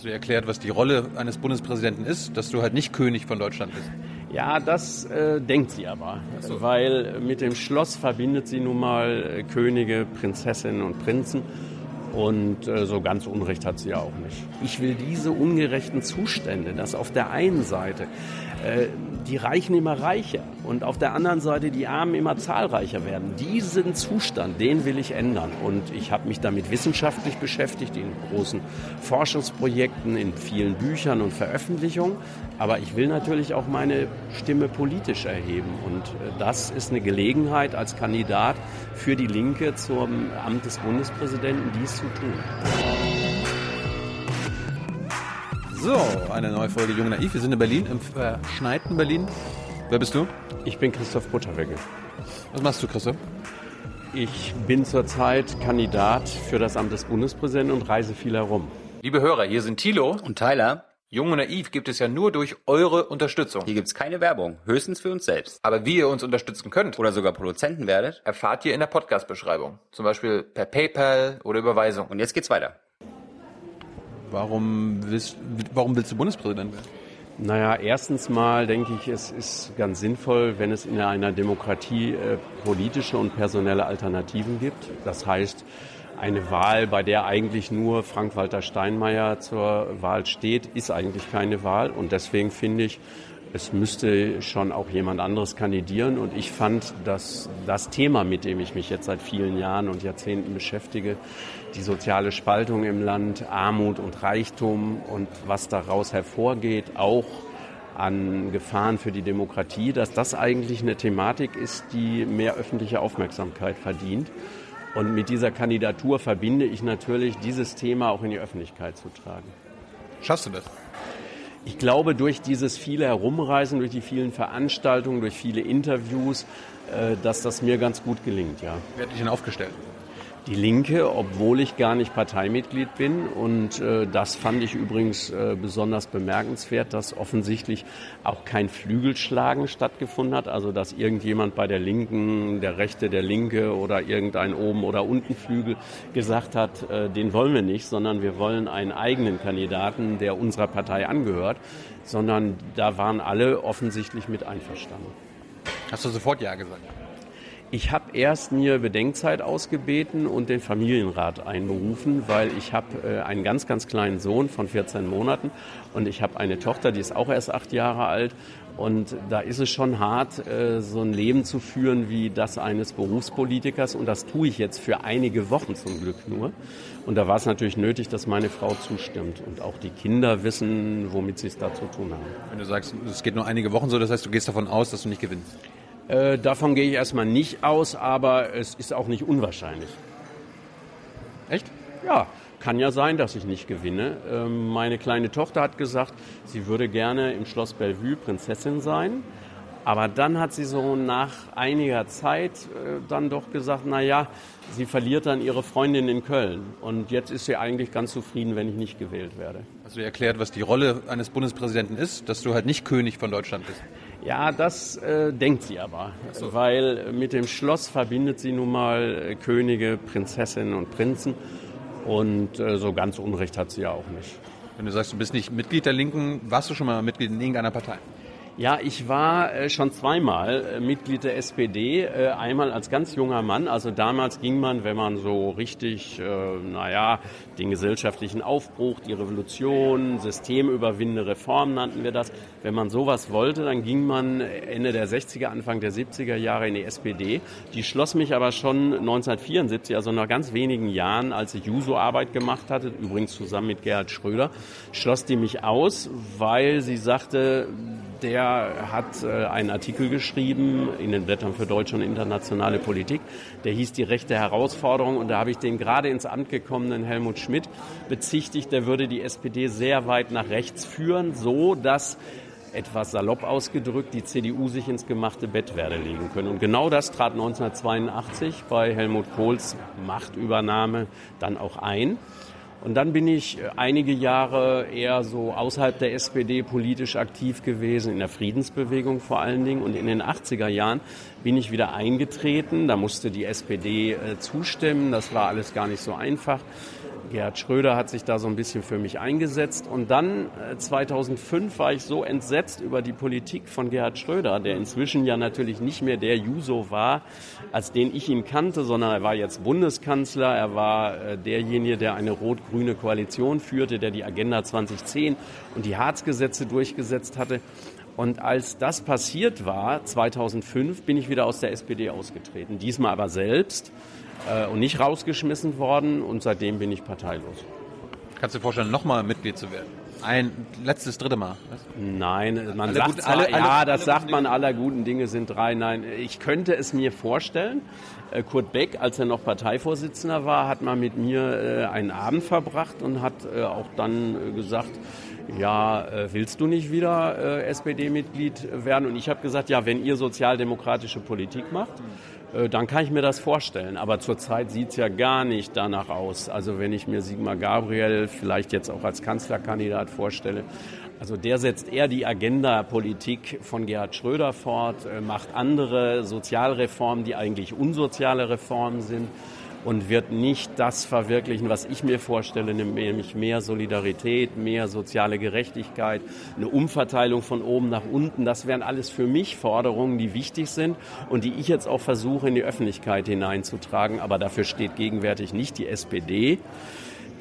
Hast du erklärt, was die Rolle eines Bundespräsidenten ist, dass du halt nicht König von Deutschland bist? Ja, das äh, denkt sie aber, so. weil mit dem Schloss verbindet sie nun mal äh, Könige, Prinzessinnen und Prinzen. Und äh, so ganz Unrecht hat sie ja auch nicht. Ich will diese ungerechten Zustände, dass auf der einen Seite äh, die Reichen immer reicher und auf der anderen Seite die Armen immer zahlreicher werden. Diesen Zustand, den will ich ändern. Und ich habe mich damit wissenschaftlich beschäftigt, in großen Forschungsprojekten, in vielen Büchern und Veröffentlichungen. Aber ich will natürlich auch meine Stimme politisch erheben. Und äh, das ist eine Gelegenheit als Kandidat für die Linke zum Amt des Bundespräsidenten, dies zu tun. So, eine neue Folge Jung Naiv. Wir sind in Berlin, im verschneiten Berlin. Wer bist du? Ich bin Christoph Butterwegge. Was machst du, Christoph? Ich bin zurzeit Kandidat für das Amt des Bundespräsidenten und reise viel herum. Liebe Hörer, hier sind Thilo und Tyler. Jung und Naiv gibt es ja nur durch eure Unterstützung. Hier gibt es keine Werbung, höchstens für uns selbst. Aber wie ihr uns unterstützen könnt oder sogar Produzenten werdet, erfahrt ihr in der Podcast-Beschreibung. Zum Beispiel per PayPal oder Überweisung. Und jetzt geht's weiter. Warum willst, warum willst du Bundespräsident werden? Naja, erstens mal denke ich, es ist ganz sinnvoll, wenn es in einer Demokratie äh, politische und personelle Alternativen gibt. Das heißt, eine Wahl, bei der eigentlich nur Frank-Walter Steinmeier zur Wahl steht, ist eigentlich keine Wahl. Und deswegen finde ich, es müsste schon auch jemand anderes kandidieren. Und ich fand, dass das Thema, mit dem ich mich jetzt seit vielen Jahren und Jahrzehnten beschäftige, die soziale Spaltung im Land, Armut und Reichtum und was daraus hervorgeht, auch an Gefahren für die Demokratie, dass das eigentlich eine Thematik ist, die mehr öffentliche Aufmerksamkeit verdient. Und mit dieser Kandidatur verbinde ich natürlich, dieses Thema auch in die Öffentlichkeit zu tragen. Schaffst du das? Ich glaube, durch dieses viele Herumreisen, durch die vielen Veranstaltungen, durch viele Interviews, äh, dass das mir ganz gut gelingt, ja. Wer hat dich denn aufgestellt? Die Linke, obwohl ich gar nicht Parteimitglied bin. Und äh, das fand ich übrigens äh, besonders bemerkenswert, dass offensichtlich auch kein Flügelschlagen stattgefunden hat. Also dass irgendjemand bei der Linken, der Rechte der Linke oder irgendein oben oder unten Flügel gesagt hat, äh, den wollen wir nicht, sondern wir wollen einen eigenen Kandidaten, der unserer Partei angehört. Sondern da waren alle offensichtlich mit einverstanden. Hast du sofort Ja gesagt? Ich habe erst mir Bedenkzeit ausgebeten und den Familienrat einberufen, weil ich habe äh, einen ganz, ganz kleinen Sohn von 14 Monaten und ich habe eine Tochter, die ist auch erst acht Jahre alt. Und da ist es schon hart, äh, so ein Leben zu führen wie das eines Berufspolitikers. Und das tue ich jetzt für einige Wochen zum Glück nur. Und da war es natürlich nötig, dass meine Frau zustimmt und auch die Kinder wissen, womit sie es da zu tun haben. Wenn du sagst, es geht nur einige Wochen so, das heißt, du gehst davon aus, dass du nicht gewinnst. Äh, davon gehe ich erstmal nicht aus, aber es ist auch nicht unwahrscheinlich. Echt? Ja, kann ja sein, dass ich nicht gewinne. Ähm, meine kleine Tochter hat gesagt, sie würde gerne im Schloss Bellevue Prinzessin sein. Aber dann hat sie so nach einiger Zeit äh, dann doch gesagt, na ja, sie verliert dann ihre Freundin in Köln. Und jetzt ist sie eigentlich ganz zufrieden, wenn ich nicht gewählt werde. Hast du erklärt, was die Rolle eines Bundespräsidenten ist, dass du halt nicht König von Deutschland bist? Ja, das äh, denkt sie aber, so. weil mit dem Schloss verbindet sie nun mal äh, Könige, Prinzessinnen und Prinzen und äh, so ganz Unrecht hat sie ja auch nicht. Wenn du sagst, du bist nicht Mitglied der Linken, warst du schon mal Mitglied in irgendeiner Partei? Ja, ich war äh, schon zweimal äh, Mitglied der SPD, äh, einmal als ganz junger Mann. Also damals ging man, wenn man so richtig, naja, den gesellschaftlichen Aufbruch, die Revolution, systemüberwindende Reform nannten wir das. Wenn man sowas wollte, dann ging man Ende der 60er, Anfang der 70er Jahre in die SPD. Die schloss mich aber schon 1974, also nach ganz wenigen Jahren, als ich Juso-Arbeit gemacht hatte, übrigens zusammen mit Gerhard Schröder, schloss die mich aus, weil sie sagte, der hat äh, einen Artikel geschrieben in den Blättern für deutsche und internationale Politik. Der hieß die rechte Herausforderung und da habe ich den gerade ins Amt gekommenen Helmut Schmidt bezichtigt, der würde die SPD sehr weit nach rechts führen, so dass etwas salopp ausgedrückt, die CDU sich ins gemachte Bett werde legen können. Und genau das trat 1982 bei Helmut Kohls Machtübernahme dann auch ein. Und dann bin ich äh, einige Jahre eher so außerhalb der SPD politisch aktiv gewesen, in der Friedensbewegung vor allen Dingen. Und in den 80er Jahren bin ich wieder eingetreten. Da musste die SPD äh, zustimmen. Das war alles gar nicht so einfach. Gerhard Schröder hat sich da so ein bisschen für mich eingesetzt. Und dann 2005 war ich so entsetzt über die Politik von Gerhard Schröder, der inzwischen ja natürlich nicht mehr der Juso war, als den ich ihn kannte, sondern er war jetzt Bundeskanzler. Er war derjenige, der eine rot-grüne Koalition führte, der die Agenda 2010 und die Harzgesetze durchgesetzt hatte. Und als das passiert war, 2005, bin ich wieder aus der SPD ausgetreten. Diesmal aber selbst äh, und nicht rausgeschmissen worden und seitdem bin ich parteilos. Kannst du dir vorstellen, nochmal Mitglied zu werden? Ein letztes, dritte Mal. Was? Nein, man alle sagt gut, zwar, alle, ja, alle, das sagt man, aller guten Dinge sind drei. Nein, ich könnte es mir vorstellen. Äh, Kurt Beck, als er noch Parteivorsitzender war, hat mal mit mir äh, einen Abend verbracht und hat auch dann gesagt, ja, willst du nicht wieder SPD-Mitglied werden? Und ich habe gesagt, ja, wenn ihr sozialdemokratische Politik macht, äh, dann kann ich mir das vorstellen. Aber zurzeit sieht es ja gar nicht danach aus. Also wenn ich mir Sigmar Gabriel vielleicht jetzt auch als Kanzlerkandidat vorstelle, also der setzt eher die Agenda-Politik von Gerhard Schröder fort, äh, macht andere Sozialreformen, die eigentlich unsoziale Reformen sind und wird nicht das verwirklichen, was ich mir vorstelle, nämlich mehr Solidarität, mehr soziale Gerechtigkeit, eine Umverteilung von oben nach unten. Das wären alles für mich Forderungen, die wichtig sind und die ich jetzt auch versuche in die Öffentlichkeit hineinzutragen. Aber dafür steht gegenwärtig nicht die SPD.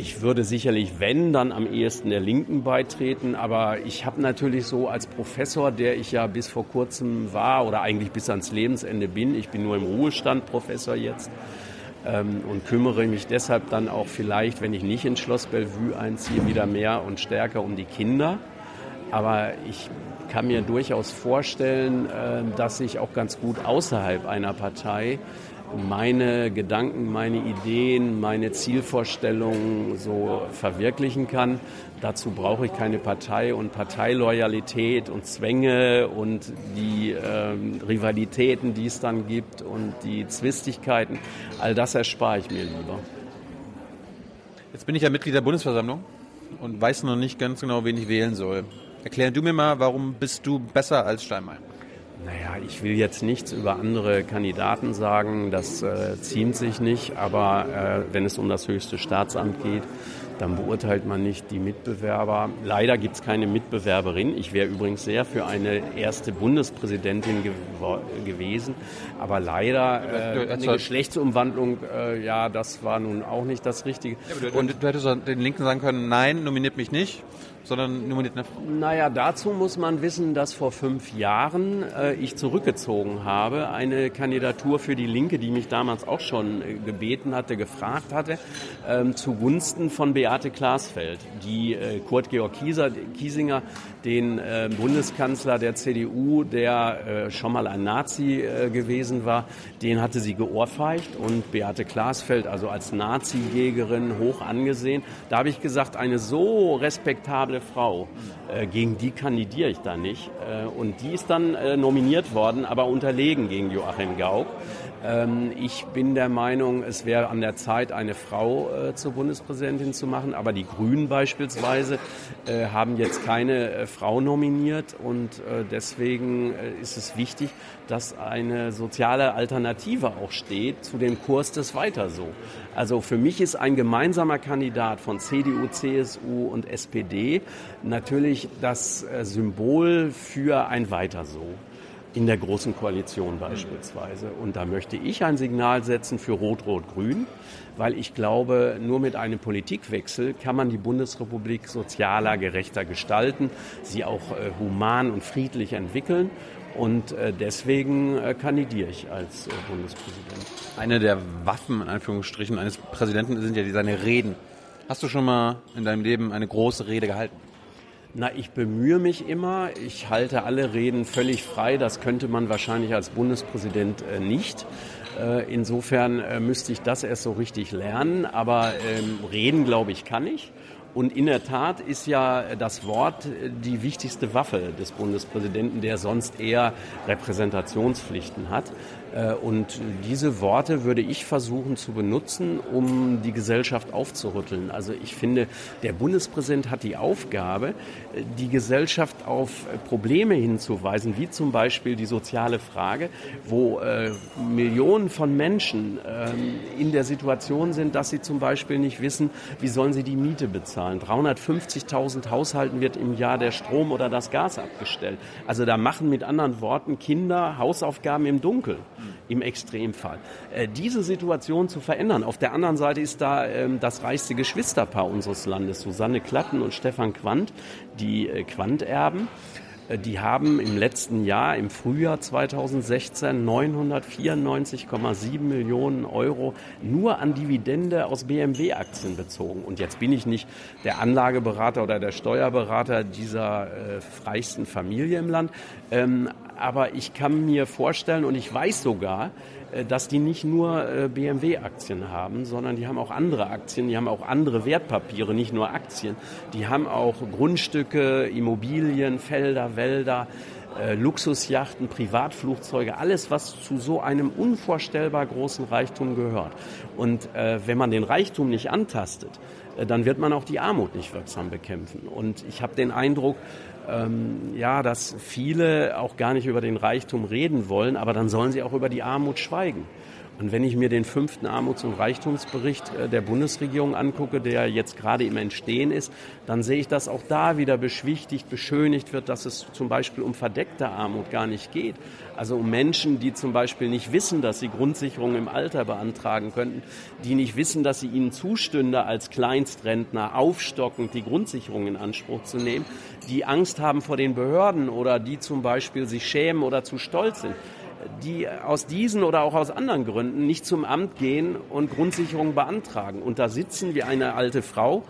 Ich würde sicherlich, wenn, dann am ehesten der Linken beitreten. Aber ich habe natürlich so als Professor, der ich ja bis vor kurzem war oder eigentlich bis ans Lebensende bin, ich bin nur im Ruhestand Professor jetzt, ähm, und kümmere mich deshalb dann auch vielleicht, wenn ich nicht ins Schloss Bellevue einziehe, wieder mehr und stärker um die Kinder. Aber ich kann mir durchaus vorstellen, äh, dass ich auch ganz gut außerhalb einer Partei meine Gedanken, meine Ideen, meine Zielvorstellungen so verwirklichen kann. Dazu brauche ich keine Partei und Parteiloyalität und Zwänge und die ähm, Rivalitäten, die es dann gibt und die Zwistigkeiten. All das erspare ich mir lieber. Jetzt bin ich ja Mitglied der Bundesversammlung und weiß noch nicht ganz genau, wen ich wählen soll. Erklär du mir mal, warum bist du besser als Steinmeier? Naja, ich will jetzt nichts über andere Kandidaten sagen, das äh, ziemt sich nicht, aber äh, wenn es um das höchste Staatsamt geht, dann beurteilt man nicht die Mitbewerber. Leider gibt es keine Mitbewerberin. Ich wäre übrigens sehr für eine erste Bundespräsidentin ge gewesen, aber leider äh, eine Geschlechtsumwandlung, äh, ja, das war nun auch nicht das Richtige. Ja, du, Und du hättest den Linken sagen können, nein, nominiert mich nicht sondern nominiert eine Frau? Naja, dazu muss man wissen, dass vor fünf Jahren äh, ich zurückgezogen habe, eine Kandidatur für die Linke, die mich damals auch schon äh, gebeten hatte, gefragt hatte, ähm, zugunsten von Beate Glasfeld, die äh, Kurt Georg Kiesinger, den äh, Bundeskanzler der CDU, der äh, schon mal ein Nazi äh, gewesen war, den hatte sie geohrfeigt und Beate Glasfeld, also als Nazi-Jägerin hoch angesehen. Da habe ich gesagt, eine so respektable Frau. Äh, gegen die kandidiere ich da nicht. Äh, und die ist dann äh, nominiert worden, aber unterlegen gegen Joachim Gauck. Ähm, ich bin der Meinung, es wäre an der Zeit, eine Frau äh, zur Bundespräsidentin zu machen. Aber die Grünen beispielsweise äh, haben jetzt keine äh, Frau nominiert. Und deswegen ist es wichtig, dass eine soziale Alternative auch steht zu dem Kurs des Weiter so. Also für mich ist ein gemeinsamer Kandidat von CDU, CSU und SPD natürlich das Symbol für ein Weiter so in der Großen Koalition beispielsweise. Und da möchte ich ein Signal setzen für Rot-Rot-Grün, weil ich glaube, nur mit einem Politikwechsel kann man die Bundesrepublik sozialer, gerechter gestalten, sie auch äh, human und friedlich entwickeln. Und äh, deswegen äh, kandidiere ich als äh, Bundespräsident. Eine der Waffen, in Anführungsstrichen, eines Präsidenten sind ja seine Reden. Hast du schon mal in deinem Leben eine große Rede gehalten? Na, ich bemühe mich immer. Ich halte alle Reden völlig frei. Das könnte man wahrscheinlich als Bundespräsident äh, nicht. Äh, insofern äh, müsste ich das erst so richtig lernen. Aber ähm, reden, glaube ich, kann ich. Und in der Tat ist ja das Wort die wichtigste Waffe des Bundespräsidenten, der sonst eher Repräsentationspflichten hat. Äh, und diese Worte würde ich versuchen zu benutzen, um die Gesellschaft aufzurütteln. Also ich finde, der Bundespräsident hat die Aufgabe, die Gesellschaft auf Probleme hinzuweisen, wie zum Beispiel die soziale Frage, wo äh, Millionen von Menschen äh, in der Situation sind, dass sie zum Beispiel nicht wissen, wie sollen sie die Miete bezahlen. 350.000 Haushalten wird im Jahr der Strom oder das Gas abgestellt. Also da machen mit anderen Worten Kinder Hausaufgaben im Dunkeln im Extremfall. Äh, diese Situation zu verändern. Auf der anderen Seite ist da ähm, das reichste Geschwisterpaar unseres Landes, Susanne Klatten und Stefan Quandt, die äh, Quandt-Erben. Äh, die haben im letzten Jahr, im Frühjahr 2016, 994,7 Millionen Euro nur an Dividende aus BMW-Aktien bezogen. Und jetzt bin ich nicht der Anlageberater oder der Steuerberater dieser äh, reichsten Familie im Land. Ähm, aber ich kann mir vorstellen und ich weiß sogar, äh, dass die nicht nur äh, BMW-Aktien haben, sondern die haben auch andere Aktien, die haben auch andere Wertpapiere, nicht nur Aktien. Die haben auch Grundstücke, Immobilien, Felder, Wälder, äh, Luxusjachten, Privatflugzeuge, alles, was zu so einem unvorstellbar großen Reichtum gehört. Und äh, wenn man den Reichtum nicht antastet, äh, dann wird man auch die Armut nicht wirksam bekämpfen. Und ich habe den Eindruck, ähm, ja, dass viele auch gar nicht über den Reichtum reden wollen, aber dann sollen sie auch über die Armut schweigen. Und wenn ich mir den fünften Armuts- und Reichtumsbericht äh, der Bundesregierung angucke, der jetzt gerade im Entstehen ist, dann sehe ich, dass auch da wieder beschwichtigt, beschönigt wird, dass es zum Beispiel um verdeckte Armut gar nicht geht. Also um Menschen, die zum Beispiel nicht wissen, dass sie Grundsicherung im Alter beantragen könnten, die nicht wissen, dass sie ihnen zustünde, als Kleinstrentner aufstockend die Grundsicherung in Anspruch zu nehmen, die Angst haben vor den Behörden oder die zum Beispiel sich schämen oder zu stolz sind die aus diesen oder auch aus anderen Gründen nicht zum Amt gehen und Grundsicherung beantragen. Und da sitzen wie eine alte Frau,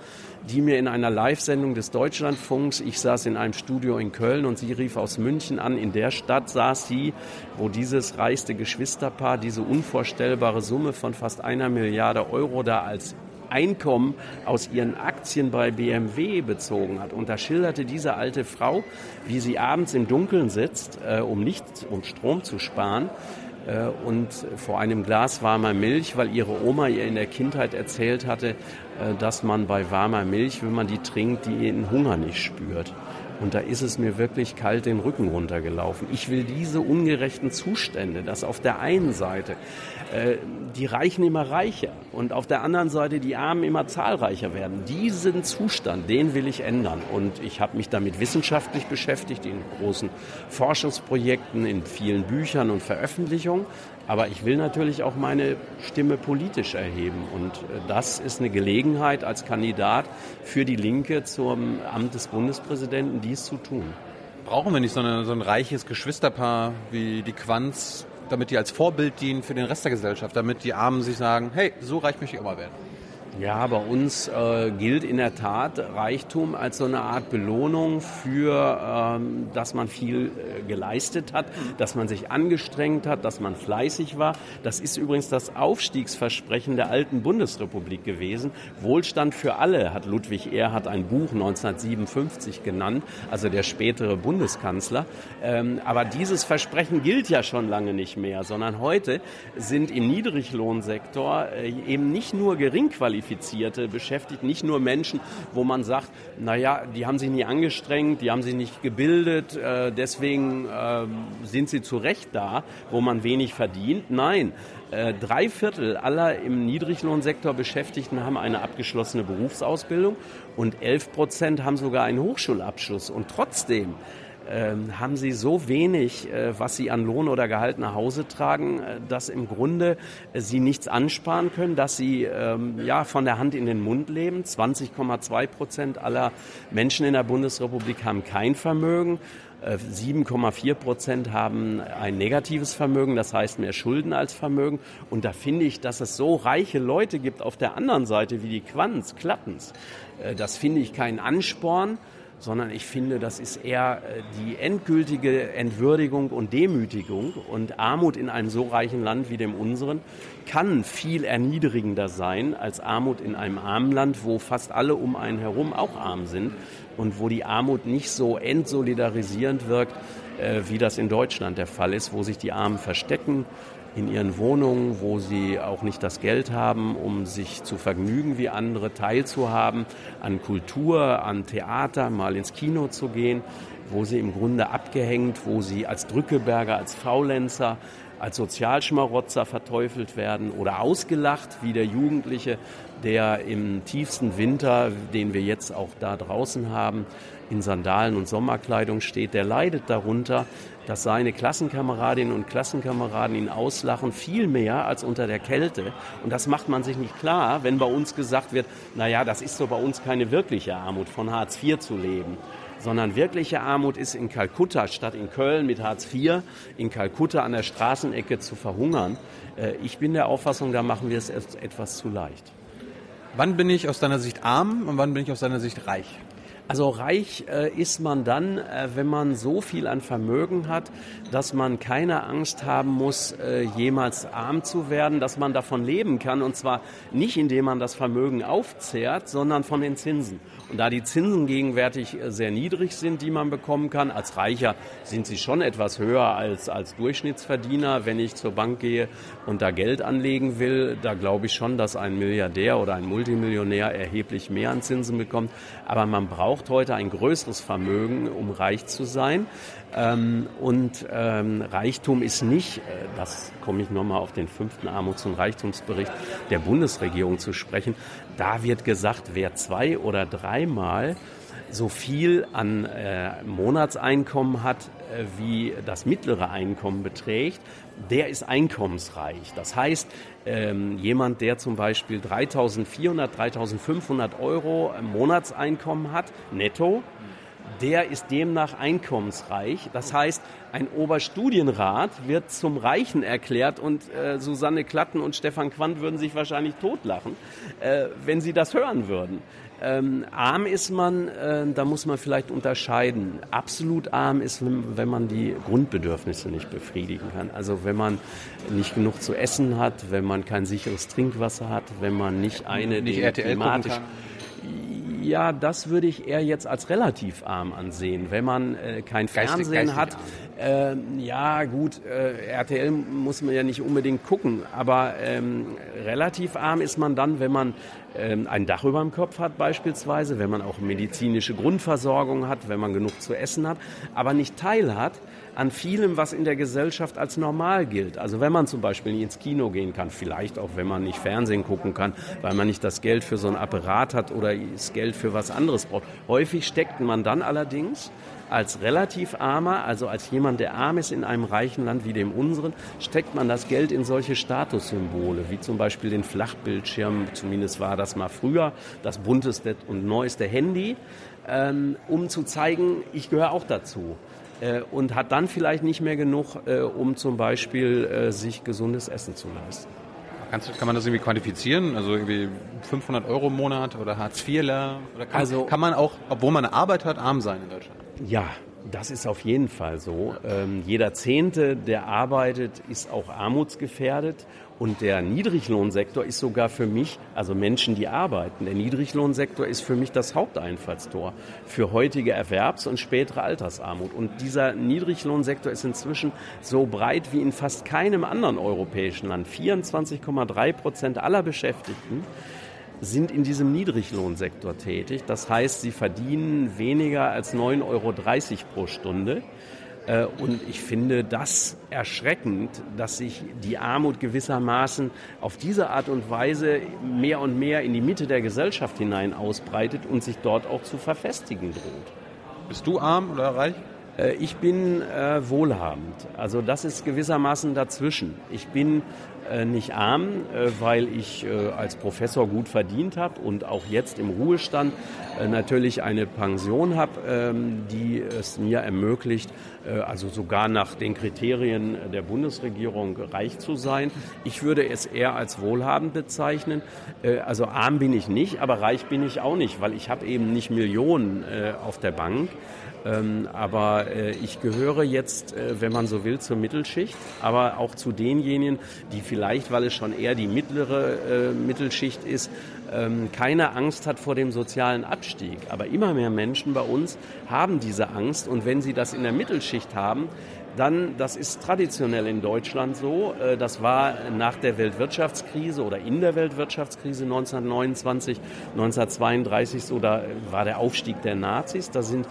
die mir in einer Live-Sendung des Deutschlandfunks, ich saß in einem Studio in Köln und sie rief aus München an, in der Stadt saß sie, wo dieses reichste Geschwisterpaar diese unvorstellbare Summe von fast einer Milliarde Euro da als Einkommen aus ihren Aktien bei BMW bezogen hat. Und da schilderte diese alte Frau, wie sie abends im Dunkeln sitzt, äh, um nicht, um Strom zu sparen, äh, und vor einem Glas warmer Milch, weil ihre Oma ihr in der Kindheit erzählt hatte, äh, dass man bei warmer Milch, wenn man die trinkt, den Hunger nicht spürt. Und da ist es mir wirklich kalt den Rücken runtergelaufen. Ich will diese ungerechten Zustände, dass auf der einen Seite äh, die Reichen immer reicher und auf der anderen Seite die Armen immer zahlreicher werden. Diesen Zustand, den will ich ändern. Und ich habe mich damit wissenschaftlich beschäftigt, in großen Forschungsprojekten, in vielen Büchern und Veröffentlichungen. Aber ich will natürlich auch meine Stimme politisch erheben. Und äh, das ist eine Gelegenheit als Kandidat für die Linke zum Amt des Bundespräsidenten, dies zu tun. Brauchen wir nicht so, eine, so ein reiches Geschwisterpaar wie die Quanz, damit die als Vorbild dienen für den Rest der Gesellschaft, damit die Armen sich sagen, hey, so reich möchte ich auch mal werden? Ja, bei uns äh, gilt in der Tat Reichtum als so eine Art Belohnung für, ähm, dass man viel äh, geleistet hat, dass man sich angestrengt hat, dass man fleißig war. Das ist übrigens das Aufstiegsversprechen der alten Bundesrepublik gewesen. Wohlstand für alle hat Ludwig Erhard ein Buch 1957 genannt, also der spätere Bundeskanzler. Ähm, aber dieses Versprechen gilt ja schon lange nicht mehr, sondern heute sind im Niedriglohnsektor äh, eben nicht nur gering Qualifizierte beschäftigt, nicht nur Menschen, wo man sagt, naja, die haben sich nie angestrengt, die haben sich nicht gebildet, äh, deswegen äh, sind sie zu Recht da, wo man wenig verdient. Nein, äh, drei Viertel aller im Niedriglohnsektor Beschäftigten haben eine abgeschlossene Berufsausbildung und elf Prozent haben sogar einen Hochschulabschluss. Und trotzdem ähm, haben sie so wenig, äh, was sie an Lohn oder Gehalt nach Hause tragen, äh, dass im Grunde äh, sie nichts ansparen können, dass sie ähm, ja von der Hand in den Mund leben. 20,2 Prozent aller Menschen in der Bundesrepublik haben kein Vermögen. 7,4 Prozent haben ein negatives Vermögen, das heißt mehr Schulden als Vermögen. Und da finde ich, dass es so reiche Leute gibt auf der anderen Seite wie die Quanz, Klattens. Das finde ich keinen Ansporn sondern ich finde, das ist eher äh, die endgültige Entwürdigung und Demütigung. Und Armut in einem so reichen Land wie dem unseren kann viel erniedrigender sein als Armut in einem armen Land, wo fast alle um einen herum auch arm sind und wo die Armut nicht so entsolidarisierend wirkt, äh, wie das in Deutschland der Fall ist, wo sich die Armen verstecken, in ihren Wohnungen, wo sie auch nicht das Geld haben, um sich zu vergnügen wie andere, teilzuhaben an Kultur, an Theater, mal ins Kino zu gehen, wo sie im Grunde abgehängt, wo sie als Drückeberger, als Faulenzer, als Sozialschmarotzer verteufelt werden oder ausgelacht, wie der Jugendliche, der im tiefsten Winter, den wir jetzt auch da draußen haben, in Sandalen und Sommerkleidung steht, der leidet darunter, dass seine Klassenkameradinnen und Klassenkameraden ihn auslachen, viel mehr als unter der Kälte. Und das macht man sich nicht klar, wenn bei uns gesagt wird, naja, das ist so bei uns keine wirkliche Armut, von Hartz IV zu leben sondern wirkliche Armut ist in Kalkutta statt in Köln mit Hartz IV, in Kalkutta an der Straßenecke zu verhungern. Äh, ich bin der Auffassung, da machen wir es etwas zu leicht. Wann bin ich aus deiner Sicht arm und wann bin ich aus deiner Sicht reich? Also reich äh, ist man dann, äh, wenn man so viel an Vermögen hat, dass man keine Angst haben muss, äh, jemals arm zu werden, dass man davon leben kann. Und zwar nicht, indem man das Vermögen aufzehrt, sondern von den Zinsen. Und da die Zinsen gegenwärtig äh, sehr niedrig sind, die man bekommen kann, als Reicher sind sie schon etwas höher als als Durchschnittsverdiener. Wenn ich zur Bank gehe und da Geld anlegen will, da glaube ich schon, dass ein Milliardär oder ein Multimillionär erheblich mehr an Zinsen bekommt. Aber man braucht heute ein größeres Vermögen, um reich zu sein. Ähm, und ähm, Reichtum ist nicht, äh, das komme ich nochmal auf den fünften Armuts- und Reichtumsbericht der Bundesregierung zu sprechen, da wird gesagt, wer zwei oder dreimal so viel an äh, Monatseinkommen hat, äh, wie das mittlere Einkommen beträgt, der ist einkommensreich. Das heißt, ähm, jemand, der zum Beispiel 3.400, 3.500 Euro Monatseinkommen hat, netto, der ist demnach einkommensreich. Das heißt, ein Oberstudienrat wird zum Reichen erklärt und äh, Susanne Klatten und Stefan Quandt würden sich wahrscheinlich totlachen, äh, wenn sie das hören würden. Ähm, arm ist man, äh, da muss man vielleicht unterscheiden. Absolut arm ist, wenn, wenn, man die Grundbedürfnisse nicht befriedigen kann. Also wenn man nicht genug zu essen hat, wenn man kein sicheres Trinkwasser hat, wenn man nicht eine nicht RTL klimatisch ja, das würde ich eher jetzt als relativ arm ansehen. Wenn man äh, kein geistig, Fernsehen geistig hat, äh, ja gut, äh, RTL muss man ja nicht unbedingt gucken, aber ähm, relativ arm ist man dann, wenn man ähm, ein Dach über dem Kopf hat beispielsweise, wenn man auch medizinische Grundversorgung hat, wenn man genug zu essen hat, aber nicht teil hat an vielem, was in der Gesellschaft als normal gilt. Also wenn man zum Beispiel nicht ins Kino gehen kann, vielleicht auch wenn man nicht Fernsehen gucken kann, weil man nicht das Geld für so ein Apparat hat oder das Geld für was anderes braucht. Häufig steckt man dann allerdings als relativ armer, also als jemand, der arm ist in einem reichen Land wie dem unseren, steckt man das Geld in solche Statussymbole, wie zum Beispiel den Flachbildschirm, zumindest war das mal früher, das bunteste und neueste Handy, ähm, um zu zeigen, ich gehöre auch dazu und hat dann vielleicht nicht mehr genug, äh, um zum Beispiel äh, sich gesundes Essen zu leisten. Kannst, kann man das irgendwie quantifizieren? Also irgendwie 500 Euro im Monat oder Hartz IVler? Oder kann, also, kann man auch, obwohl man eine Arbeit hat, arm sein in Deutschland? Ja, das ist auf jeden Fall so. Ähm, jeder Zehnte, der arbeitet, ist auch armutsgefährdet. Und der Niedriglohnsektor ist sogar für mich, also Menschen, die arbeiten, der Niedriglohnsektor ist für mich das Haupteinfallstor für heutige Erwerbs- und spätere Altersarmut. Und dieser Niedriglohnsektor ist inzwischen so breit wie in fast keinem anderen europäischen Land. 24,3 Prozent aller Beschäftigten sind in diesem Niedriglohnsektor tätig. Das heißt, sie verdienen weniger als 9,30 Euro pro Stunde. Äh, und ich finde das erschreckend, dass sich die Armut gewissermaßen auf diese Art und Weise mehr und mehr in die Mitte der Gesellschaft hinein ausbreitet und sich dort auch zu verfestigen droht. Bist du arm oder reich? Äh, ich bin äh, wohlhabend. Also das ist gewissermaßen dazwischen. Ich bin nicht arm, äh, weil ich äh, als Professor gut verdient habe und auch jetzt im Ruhestand natürlich eine Pension habe, ähm, die es mir ermöglicht, also sogar nach den Kriterien der Bundesregierung reich zu sein. Ich würde es eher als wohlhabend bezeichnen. Also arm bin ich nicht, aber reich bin ich auch nicht, weil ich habe eben nicht Millionen auf der Bank. Ähm, aber ich gehöre jetzt, wenn man so will, zur Mittelschicht, aber auch zu denjenigen, die vielleicht vielleicht weil es schon eher die mittlere äh, Mittelschicht ist, ähm, keine Angst hat vor dem sozialen Abstieg. Aber immer mehr Menschen bei uns haben diese Angst und wenn sie das in der Mittelschicht haben, dann, das ist traditionell in Deutschland so, äh, das war nach der Weltwirtschaftskrise oder in der Weltwirtschaftskrise 1929, 1932 so, da war der Aufstieg der Nazis. Da sind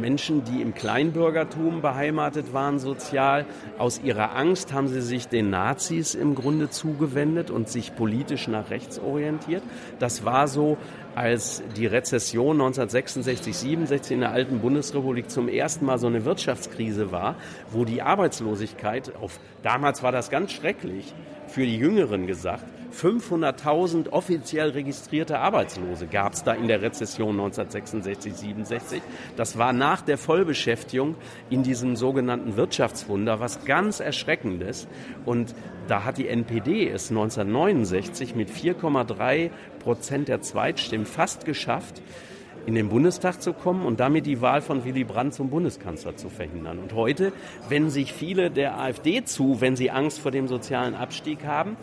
Menschen, die im Kleinbürgertum beheimatet waren sozial, aus ihrer Angst haben sie sich den Nazis im Grunde zugewendet und sich politisch nach rechts orientiert. Das war so, als die Rezession 1966, 67 in der alten Bundesrepublik zum ersten Mal so eine Wirtschaftskrise war, wo die Arbeitslosigkeit auf, damals war das ganz schrecklich, für die Jüngeren gesagt, 500.000 offiziell registrierte Arbeitslose gab es da in der Rezession 1966, 67. Das war nach der Vollbeschäftigung in diesem sogenannten Wirtschaftswunder was ganz Erschreckendes. Und da hat die NPD es 1969 mit 4,3 Prozent der Zweitstimmen fast geschafft, in den Bundestag zu kommen und damit die Wahl von Willy Brandt zum Bundeskanzler zu verhindern. Und heute wenden sich viele der AfD zu, wenn sie Angst vor dem sozialen Abstieg haben,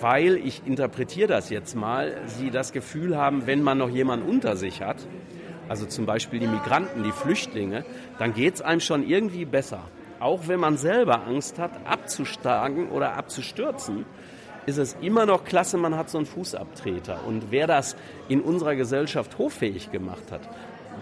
weil ich interpretiere das jetzt mal, sie das Gefühl haben, wenn man noch jemanden unter sich hat, also zum Beispiel die Migranten, die Flüchtlinge, dann geht es einem schon irgendwie besser. Auch wenn man selber Angst hat, abzusteigen oder abzustürzen, ist es immer noch klasse, man hat so einen Fußabtreter. Und wer das in unserer Gesellschaft hoffähig gemacht hat,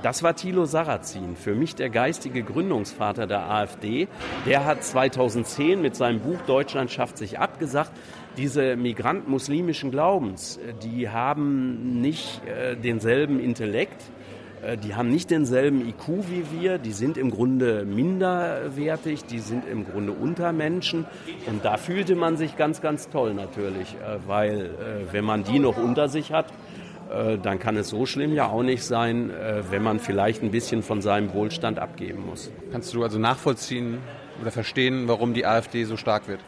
das war Thilo Sarrazin, für mich der geistige Gründungsvater der AfD. Der hat 2010 mit seinem Buch Deutschland schafft sich abgesagt, diese Migranten muslimischen Glaubens, die haben nicht äh, denselben Intellekt, äh, die haben nicht denselben IQ wie wir, die sind im Grunde minderwertig, die sind im Grunde Untermenschen. Und da fühlte man sich ganz, ganz toll natürlich, äh, weil äh, wenn man die noch unter sich hat, dann kann es so schlimm ja auch nicht sein, wenn man vielleicht ein bisschen von seinem Wohlstand abgeben muss. Kannst du also nachvollziehen oder verstehen, warum die AfD so stark wird?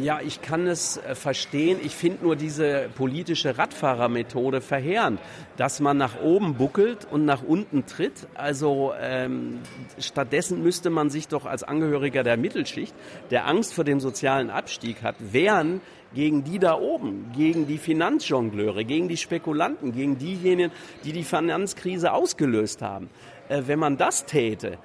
Ja, ich kann es äh, verstehen. Ich finde nur diese politische Radfahrermethode verheerend, dass man nach oben buckelt und nach unten tritt. Also ähm, stattdessen müsste man sich doch als Angehöriger der Mittelschicht, der Angst vor dem sozialen Abstieg hat, wehren gegen die da oben, gegen die Finanzjongleure, gegen die Spekulanten, gegen diejenigen, die die Finanzkrise ausgelöst haben. Äh, wenn man das täte,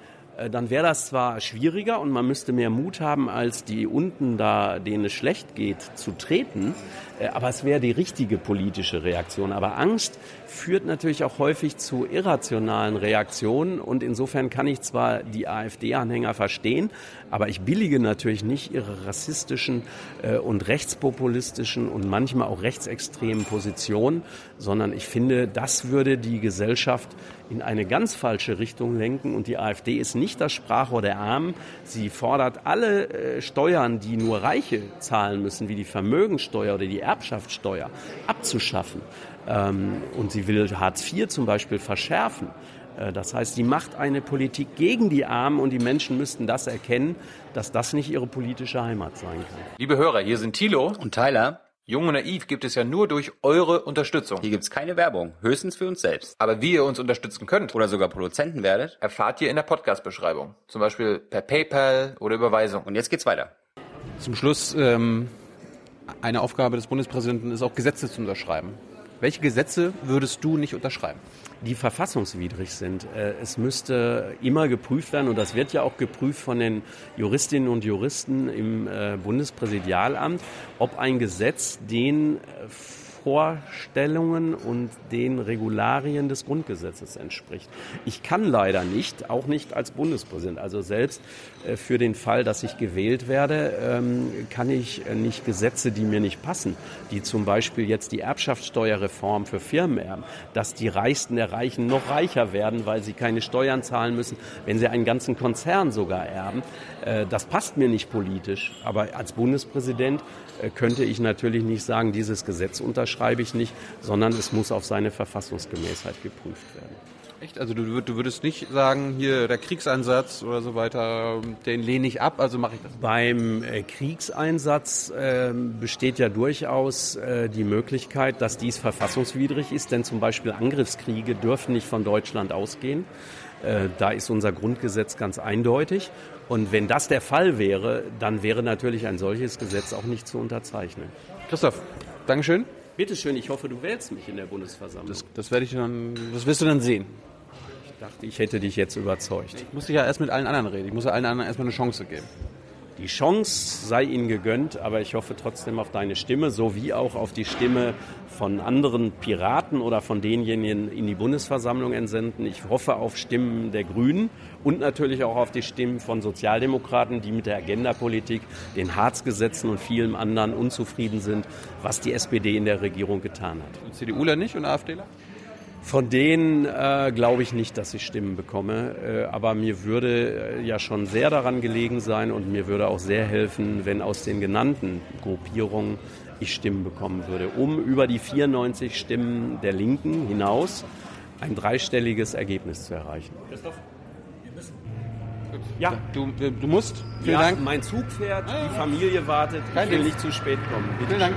dann wäre das zwar schwieriger und man müsste mehr Mut haben, als die unten da, denen es schlecht geht, zu treten, äh, aber es wäre die richtige politische Reaktion. Aber Angst führt natürlich auch häufig zu irrationalen Reaktionen und insofern kann ich zwar die AfD-Anhänger verstehen, aber ich billige natürlich nicht ihre rassistischen äh, und rechtspopulistischen und manchmal auch rechtsextremen Positionen, sondern ich finde, das würde die Gesellschaft in eine ganz falsche Richtung lenken und die AfD ist nicht das Sprachrohr der Armen. Sie fordert alle äh, Steuern, die nur Reiche zahlen müssen, wie die Vermögensteuer oder die Erbschaftssteuer, abzuschaffen. Ähm, und sie will Hartz IV zum Beispiel verschärfen. Äh, das heißt, sie macht eine Politik gegen die Armen und die Menschen müssten das erkennen, dass das nicht ihre politische Heimat sein kann. Liebe Hörer, hier sind Thilo und Tyler. Jung und naiv gibt es ja nur durch eure Unterstützung. Hier gibt es keine Werbung, höchstens für uns selbst. Aber wie ihr uns unterstützen könnt oder sogar Produzenten werdet, erfahrt ihr in der Podcast-Beschreibung. Zum Beispiel per PayPal oder Überweisung. Und jetzt geht's weiter. Zum Schluss, ähm, eine Aufgabe des Bundespräsidenten ist auch Gesetze zu unterschreiben. Welche Gesetze würdest du nicht unterschreiben? Die verfassungswidrig sind. Äh, es müsste immer geprüft werden und das wird ja auch geprüft von den Juristinnen und Juristen im äh, Bundespräsidialamt, ob ein Gesetz den äh, Vorstellungen und den Regularien des Grundgesetzes entspricht. Ich kann leider nicht, auch nicht als Bundespräsident, also selbst äh, für den Fall, dass ich gewählt werde, ähm, kann ich äh, nicht Gesetze, die mir nicht passen, die zum Beispiel jetzt die Erbschaftssteuerreform für Firmenerben, dass die Reichsten der Reichen noch reicher werden, weil sie keine Steuern zahlen müssen, wenn sie einen ganzen Konzern sogar erben. Äh, das passt mir nicht politisch. Aber als Bundespräsident könnte ich natürlich nicht sagen, dieses Gesetz unterschreibe ich nicht, sondern es muss auf seine Verfassungsgemäßheit geprüft werden. Echt? Also du, du, würdest nicht sagen, hier der Kriegseinsatz oder so weiter, den lehne ich ab, also mache ich das. Beim äh, Kriegseinsatz äh, besteht ja durchaus äh, die Möglichkeit, dass dies verfassungswidrig ist, denn zum Beispiel Angriffskriege dürfen nicht von Deutschland ausgehen. Äh, da ist unser Grundgesetz ganz eindeutig. Und wenn das der Fall wäre, dann wäre natürlich ein solches Gesetz auch nicht zu unterzeichnen. Christoph, Dankeschön. Bitte schön, ich hoffe, du wählst mich in der Bundesversammlung. Das, das werde ich dann, das wirst du dann sehen. ich dachte, ich hätte dich jetzt überzeugt. Ich muss ja erst mit allen anderen reden. Ich muss ja allen anderen erstmal eine Chance geben. Die Chance sei Ihnen gegönnt, aber ich hoffe trotzdem auf deine Stimme, sowie auch auf die Stimme von anderen Piraten oder von denjenigen in die Bundesversammlung entsenden. Ich hoffe auf Stimmen der Grünen und natürlich auch auf die Stimmen von Sozialdemokraten, die mit der Agendapolitik, den Harzgesetzen und vielem anderen unzufrieden sind, was die SPD in der Regierung getan hat. Und CDUler nicht und AfDler? Von denen äh, glaube ich nicht, dass ich Stimmen bekomme. Äh, aber mir würde äh, ja schon sehr daran gelegen sein und mir würde auch sehr helfen, wenn aus den genannten Gruppierungen ich Stimmen bekommen würde, um über die 94 Stimmen der Linken hinaus ein dreistelliges Ergebnis zu erreichen. Christoph? Ja, Du, du musst. Vielen ja, Dank. mein Zug fährt, die Familie wartet. Kein ich will nicht zu spät kommen. Bitte Vielen Dank.